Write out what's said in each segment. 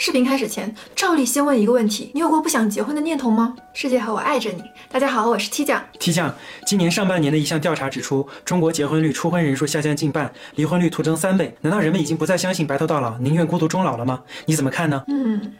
视频开始前，照例先问一个问题：你有过不想结婚的念头吗？世界和我爱着你。大家好，我是 T 酱。T 酱，今年上半年的一项调查指出，中国结婚率、初婚人数下降近半，离婚率突增三倍。难道人们已经不再相信白头到老，宁愿孤独终老了吗？你怎么看呢？嗯。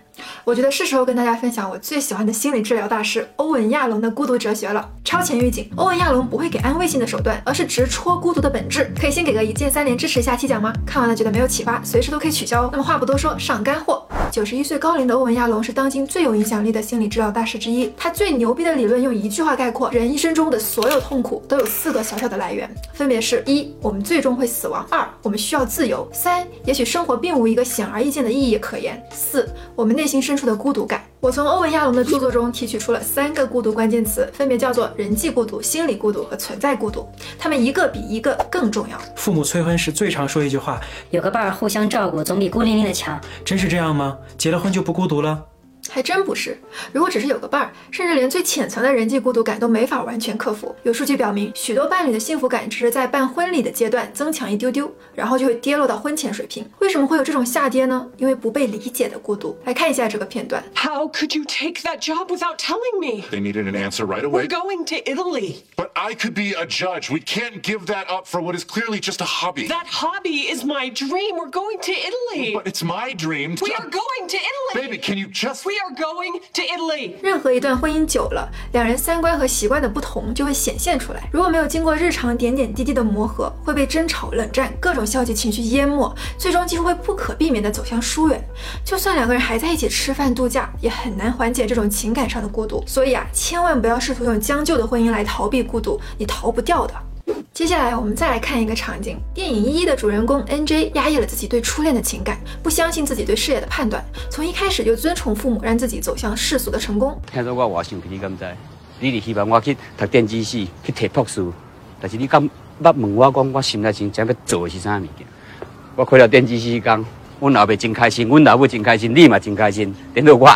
我觉得是时候跟大家分享我最喜欢的心理治疗大师欧文亚龙的孤独哲学了。超前预警，欧文亚龙不会给安慰性的手段，而是直戳孤独的本质。可以先给个一键三连支持一下七讲吗？看完了觉得没有启发，随时都可以取消哦。那么话不多说，上干货。九十一岁高龄的欧文亚龙是当今最有影响力的心理治疗大师之一。他最牛逼的理论用一句话概括：人一生中的所有痛苦都有四个小小的来源，分别是一，我们最终会死亡；二，我们需要自由；三，也许生活并无一个显而易见的意义可言；四，我们内心深处的孤独感。我从欧文亚龙的著作中提取出了三个孤独关键词，分别叫做人际孤独、心理孤独和存在孤独。他们一个比一个更重要。父母催婚时最常说一句话：有个伴儿互相照顾，总比孤零零的强。真是这样吗？结了婚就不孤独了？还真不是，如果只是有个伴儿，甚至连最浅层的人际孤独感都没法完全克服。有数据表明，许多伴侣的幸福感只是在办婚礼的阶段增强一丢丢，然后就会跌落到婚前水平。为什么会有这种下跌呢？因为不被理解的孤独。来看一下这个片段。How could you take that job without telling me? They needed an answer right away. We're going to Italy. But I could be a judge. We can't give that up for what is clearly just a hobby. That hobby is my dream. We're going to Italy. But it's my dream. We are going to Italy. Baby, can you just? We are going. to Italy。任何一段婚姻久了，两人三观和习惯的不同就会显现出来。如果没有经过日常点点滴滴的磨合，会被争吵、冷战、各种消极情绪淹没，最终几乎会不可避免的走向疏远。就算两个人还在一起吃饭度假，也很难缓解这种情感上的孤独。所以啊，千万不要试图用将就的婚姻来逃避孤独，你逃不掉的。接下来我们再来看一个场景：电影《一一》的主人公 N.J. 压抑了自己对初恋的情感，不相信自己对事业的判断，从一开始就尊崇父母，让自己走向世俗的成功。听说我话想你敢知？你是希望我去读电子系，去摕博士，但是你敢捌问我讲，我心内真正要做的是啥物件？我开了电子史讲，阮老爸真开心，阮老母真开心，你嘛真开心，连到我，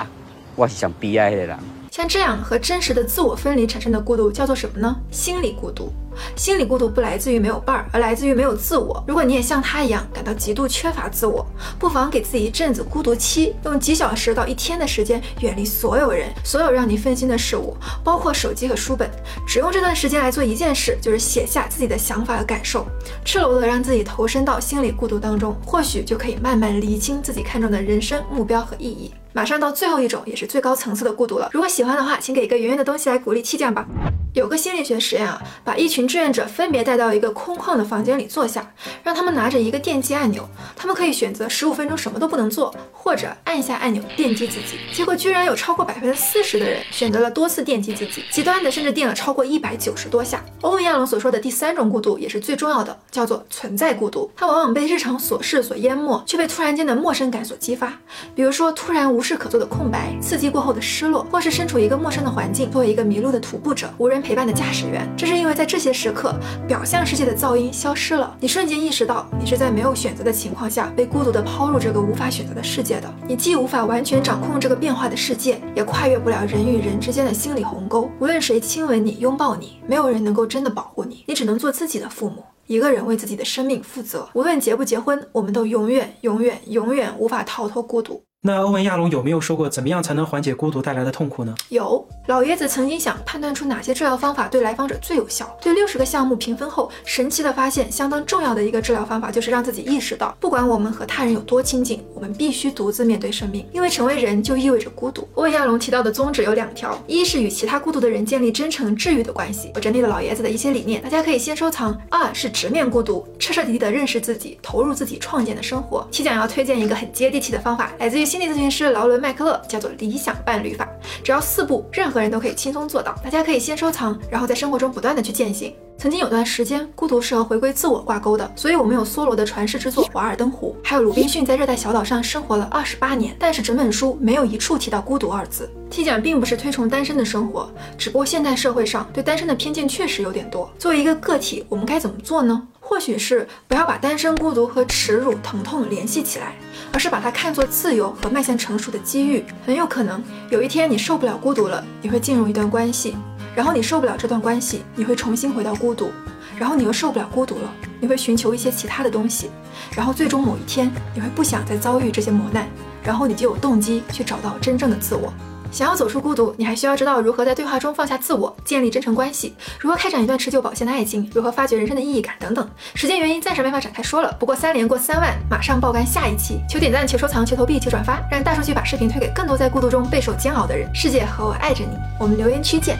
我是上悲哀的人。像这样和真实的自我分离产生的孤独叫做什么呢？心理孤独。心理孤独不来自于没有伴儿，而来自于没有自我。如果你也像他一样感到极度缺乏自我，不妨给自己一阵子孤独期，用几小时到一天的时间远离所有人，所有让你分心的事物，包括手机和书本。只用这段时间来做一件事，就是写下自己的想法和感受，赤裸裸的让自己投身到心理孤独当中，或许就可以慢慢理清自己看重的人生目标和意义。马上到最后一种，也是最高层次的孤独了。如果喜欢的话，请给一个圆圆的东西来鼓励气酱吧。有个心理学实验啊，把一群志愿者分别带到一个空旷的房间里坐下，让他们拿着一个电击按钮，他们可以选择十五分钟什么都不能做，或者按下按钮电击自己。结果居然有超过百分之四十的人选择了多次电击自己，极端的甚至电了超过一百九十多下。欧文亚龙所说的第三种孤独也是最重要的，叫做存在孤独。它往往被日常琐事所淹没，却被突然间的陌生感所激发。比如说突然无事可做的空白，刺激过后的失落，或是身处一个陌生的环境，作为一个迷路的徒步者，无人。陪伴的驾驶员，这是因为在这些时刻，表象世界的噪音消失了，你瞬间意识到你是在没有选择的情况下被孤独的抛入这个无法选择的世界的。你既无法完全掌控这个变化的世界，也跨越不了人与人之间的心理鸿沟。无论谁亲吻你、拥抱你，没有人能够真的保护你，你只能做自己的父母，一个人为自己的生命负责。无论结不结婚，我们都永远、永远、永远无法逃脱孤独。那欧文亚龙有没有说过怎么样才能缓解孤独带来的痛苦呢？有，老爷子曾经想判断出哪些治疗方法对来访者最有效。对六十个项目评分后，神奇的发现，相当重要的一个治疗方法就是让自己意识到，不管我们和他人有多亲近，我们必须独自面对生命，因为成为人就意味着孤独。欧文亚龙提到的宗旨有两条：一是与其他孤独的人建立真诚治愈的关系，我整理了老爷子的一些理念，大家可以先收藏；二是直面孤独，彻彻底底的认识自己，投入自己创建的生活。期讲要推荐一个很接地气的方法，来自于。心理咨询师劳伦·麦克勒叫做理想伴侣法，只要四步，任何人都可以轻松做到。大家可以先收藏，然后在生活中不断的去践行。曾经有段时间，孤独是和回归自我挂钩的，所以我们有梭罗的传世之作《瓦尔登湖》，还有鲁滨逊在热带小岛上生活了二十八年，但是整本书没有一处提到孤独二字。T 讲并不是推崇单身的生活，只不过现代社会上对单身的偏见确实有点多。作为一个个体，我们该怎么做呢？或许是不要把单身孤独和耻辱疼痛联系起来，而是把它看作自由和迈向成熟的机遇。很有可能有一天你受不了孤独了，你会进入一段关系，然后你受不了这段关系，你会重新回到孤独。然后你又受不了孤独了，你会寻求一些其他的东西，然后最终某一天你会不想再遭遇这些磨难，然后你就有动机去找到真正的自我。想要走出孤独，你还需要知道如何在对话中放下自我，建立真诚关系，如何开展一段持久保鲜的爱情，如何发掘人生的意义感等等。时间原因暂时没法展开说了。不过三连过三万，马上爆肝下一期，求点赞，求收藏，求投币，求转发，让大数据把视频推给更多在孤独中备受煎熬的人。世界和我爱着你，我们留言区见。